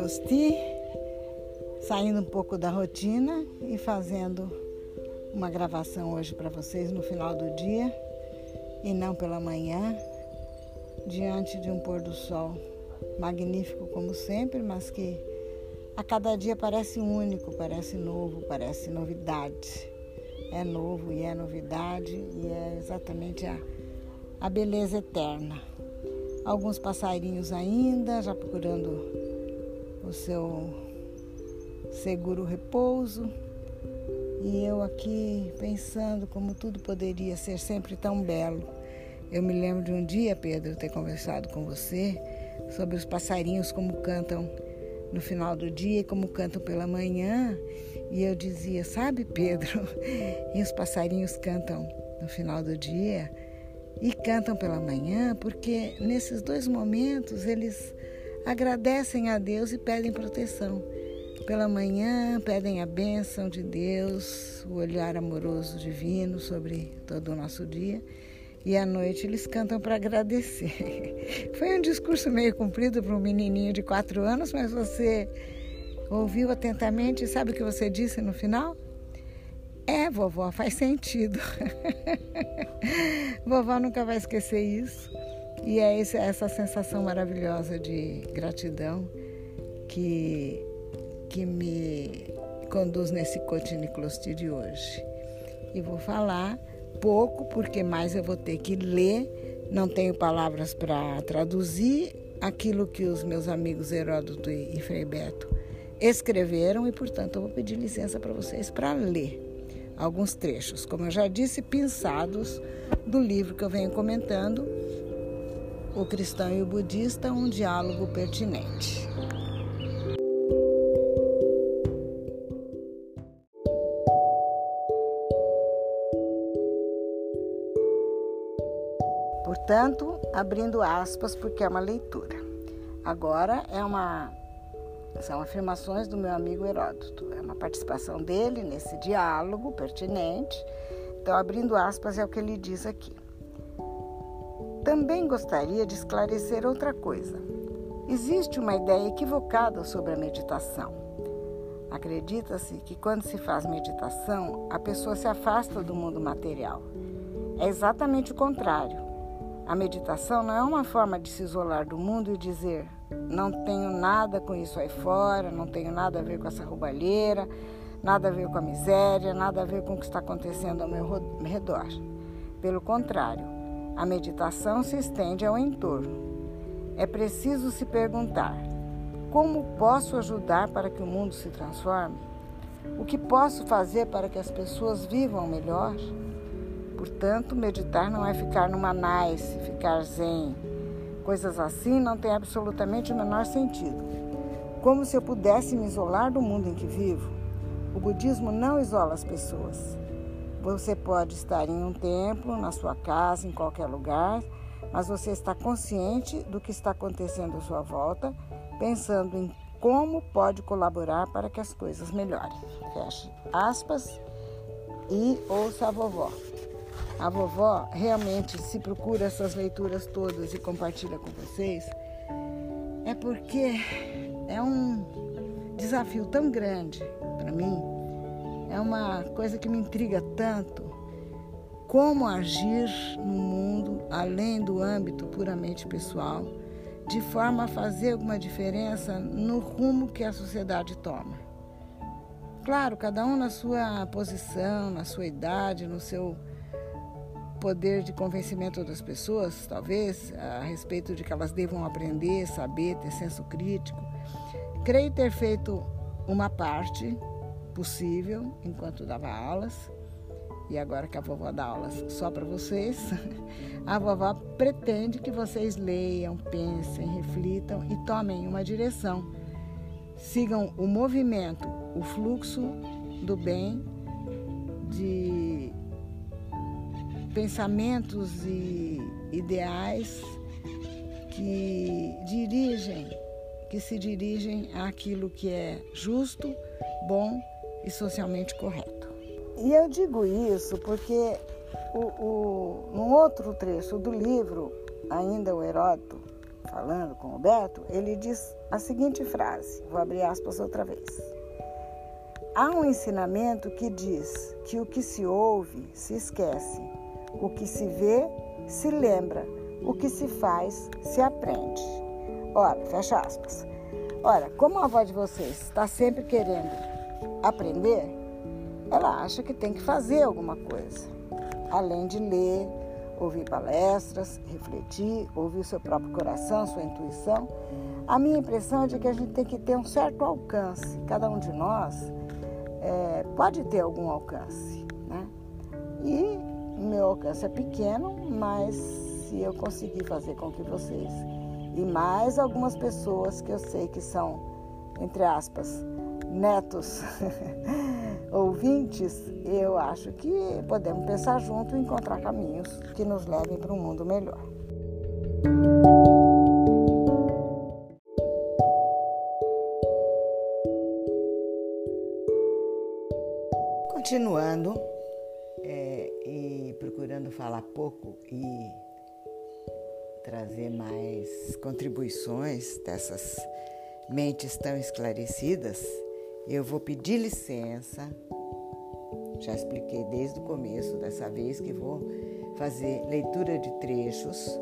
Closti, saindo um pouco da rotina e fazendo uma gravação hoje para vocês no final do dia e não pela manhã, diante de um pôr do sol magnífico como sempre, mas que a cada dia parece único, parece novo, parece novidade. É novo e é novidade e é exatamente a, a beleza eterna. Alguns passarinhos ainda já procurando o seu seguro repouso. E eu aqui pensando como tudo poderia ser sempre tão belo. Eu me lembro de um dia, Pedro, ter conversado com você sobre os passarinhos como cantam no final do dia e como cantam pela manhã. E eu dizia, sabe, Pedro? E os passarinhos cantam no final do dia e cantam pela manhã, porque nesses dois momentos eles agradecem a Deus e pedem proteção. Pela manhã pedem a bênção de Deus, o olhar amoroso divino sobre todo o nosso dia. E à noite eles cantam para agradecer. Foi um discurso meio comprido para um menininho de quatro anos, mas você ouviu atentamente e sabe o que você disse no final? É, vovó, faz sentido. vovó nunca vai esquecer isso. E é essa sensação maravilhosa de gratidão que, que me conduz nesse Cotiniclosti de hoje. E vou falar pouco, porque mais eu vou ter que ler, não tenho palavras para traduzir aquilo que os meus amigos Heródoto e Frei Beto escreveram e, portanto, eu vou pedir licença para vocês para ler alguns trechos, como eu já disse, pensados do livro que eu venho comentando, O Cristão e o Budista, um diálogo pertinente. Portanto, abrindo aspas, porque é uma leitura. Agora é uma são afirmações do meu amigo Heródoto. É uma participação dele nesse diálogo pertinente. Então, abrindo aspas, é o que ele diz aqui. Também gostaria de esclarecer outra coisa. Existe uma ideia equivocada sobre a meditação. Acredita-se que quando se faz meditação, a pessoa se afasta do mundo material. É exatamente o contrário. A meditação não é uma forma de se isolar do mundo e dizer: não tenho nada com isso aí fora, não tenho nada a ver com essa roubalheira, nada a ver com a miséria, nada a ver com o que está acontecendo ao meu redor. Pelo contrário, a meditação se estende ao entorno. É preciso se perguntar: como posso ajudar para que o mundo se transforme? O que posso fazer para que as pessoas vivam melhor? Portanto, meditar não é ficar numa nice, ficar zen, Coisas assim não têm absolutamente o menor sentido. Como se eu pudesse me isolar do mundo em que vivo. O budismo não isola as pessoas. Você pode estar em um templo, na sua casa, em qualquer lugar, mas você está consciente do que está acontecendo à sua volta, pensando em como pode colaborar para que as coisas melhorem. Feche aspas e ouça a vovó. A vovó realmente se procura essas leituras todas e compartilha com vocês, é porque é um desafio tão grande para mim, é uma coisa que me intriga tanto. Como agir no mundo além do âmbito puramente pessoal, de forma a fazer alguma diferença no rumo que a sociedade toma. Claro, cada um na sua posição, na sua idade, no seu poder de convencimento das pessoas, talvez, a respeito de que elas devam aprender, saber, ter senso crítico. Creio ter feito uma parte possível enquanto dava aulas, e agora que a vovó dá aulas só para vocês, a vovó pretende que vocês leiam, pensem, reflitam e tomem uma direção. Sigam o movimento, o fluxo do bem de pensamentos e ideais que dirigem, que se dirigem àquilo que é justo, bom e socialmente correto. E eu digo isso porque o, o, num outro trecho do livro, ainda o Heródoto, falando com o Beto, ele diz a seguinte frase: vou abrir aspas outra vez. Há um ensinamento que diz que o que se ouve se esquece, o que se vê se lembra, o que se faz se aprende. Ora, fecha aspas. Ora, como a avó de vocês está sempre querendo aprender, ela acha que tem que fazer alguma coisa, além de ler, ouvir palestras, refletir, ouvir o seu próprio coração, sua intuição. A minha impressão é de que a gente tem que ter um certo alcance. Cada um de nós é, pode ter algum alcance, né? E meu alcance é pequeno, mas se eu conseguir fazer com que vocês e mais algumas pessoas que eu sei que são, entre aspas, netos ouvintes, eu acho que podemos pensar junto e encontrar caminhos que nos levem para um mundo melhor. Continuando é, e procurando falar pouco e trazer mais contribuições dessas mentes tão esclarecidas, eu vou pedir licença. Já expliquei desde o começo dessa vez que vou fazer leitura de trechos.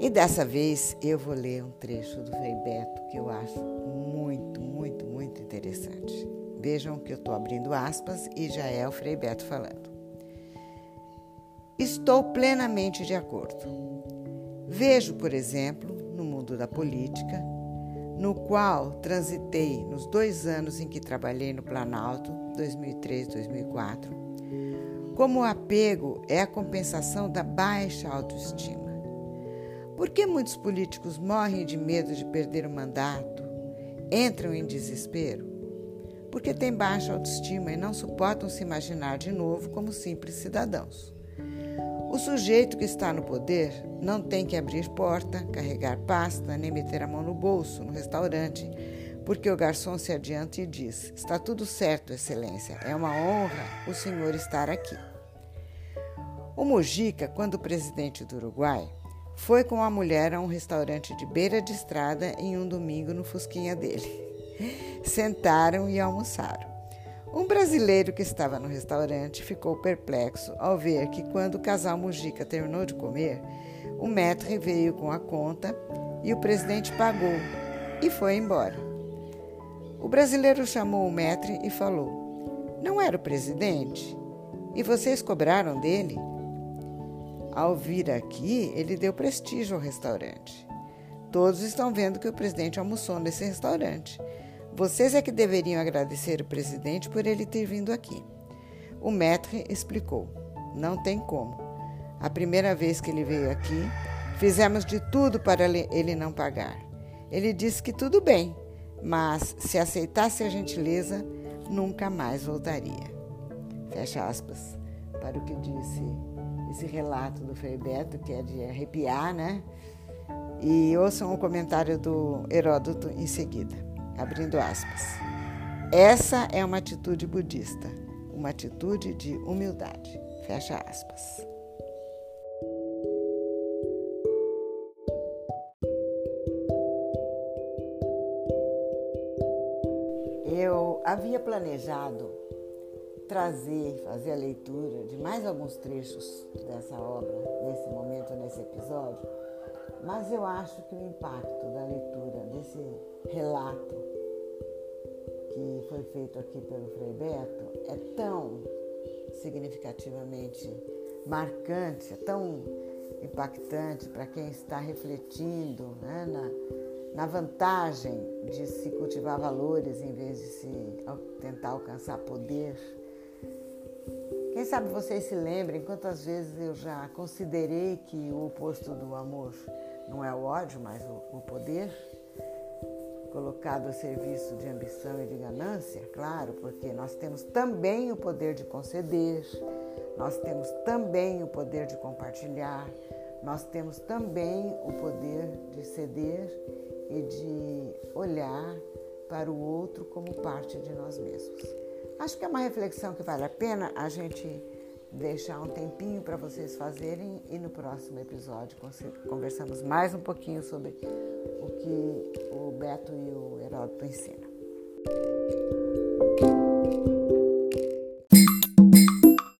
E dessa vez eu vou ler um trecho do Frei Beto que eu acho muito, muito, muito interessante. Vejam que eu estou abrindo aspas e já é o Frei Beto falando. Estou plenamente de acordo. Vejo, por exemplo, no mundo da política, no qual transitei nos dois anos em que trabalhei no Planalto, 2003-2004, como o apego é a compensação da baixa autoestima. Por que muitos políticos morrem de medo de perder o mandato, entram em desespero? Porque têm baixa autoestima e não suportam se imaginar de novo como simples cidadãos. O sujeito que está no poder não tem que abrir porta, carregar pasta, nem meter a mão no bolso no restaurante, porque o garçom se adianta e diz: Está tudo certo, Excelência, é uma honra o senhor estar aqui. O Mujica, quando presidente do Uruguai, foi com a mulher a um restaurante de beira de estrada em um domingo no Fusquinha dele. Sentaram e almoçaram. Um brasileiro que estava no restaurante ficou perplexo ao ver que, quando o casal Mujica terminou de comer, o maître veio com a conta e o presidente pagou e foi embora. O brasileiro chamou o maître e falou: Não era o presidente? E vocês cobraram dele? Ao vir aqui, ele deu prestígio ao restaurante. Todos estão vendo que o presidente almoçou nesse restaurante. Vocês é que deveriam agradecer o presidente por ele ter vindo aqui. O maître explicou: Não tem como. A primeira vez que ele veio aqui, fizemos de tudo para ele não pagar. Ele disse que tudo bem, mas se aceitasse a gentileza, nunca mais voltaria. Fecha aspas para o que disse esse relato do Frei Beto, que é de arrepiar, né? E ouçam o comentário do Heródoto em seguida abrindo aspas. Essa é uma atitude budista, uma atitude de humildade. Fecha aspas. Eu havia planejado trazer, fazer a leitura de mais alguns trechos dessa obra nesse momento, nesse episódio, mas eu acho que o impacto da leitura desse relato que foi feito aqui pelo Frei Beto é tão significativamente marcante, é tão impactante para quem está refletindo né, na, na vantagem de se cultivar valores em vez de se tentar alcançar poder. Quem sabe vocês se lembrem quantas vezes eu já considerei que o oposto do amor não é o ódio, mas o, o poder, colocado a serviço de ambição e de ganância, claro, porque nós temos também o poder de conceder, nós temos também o poder de compartilhar, nós temos também o poder de ceder e de olhar para o outro como parte de nós mesmos. Acho que é uma reflexão que vale a pena a gente deixar um tempinho para vocês fazerem e no próximo episódio conversamos mais um pouquinho sobre o que o Beto e o Heródoto ensinam.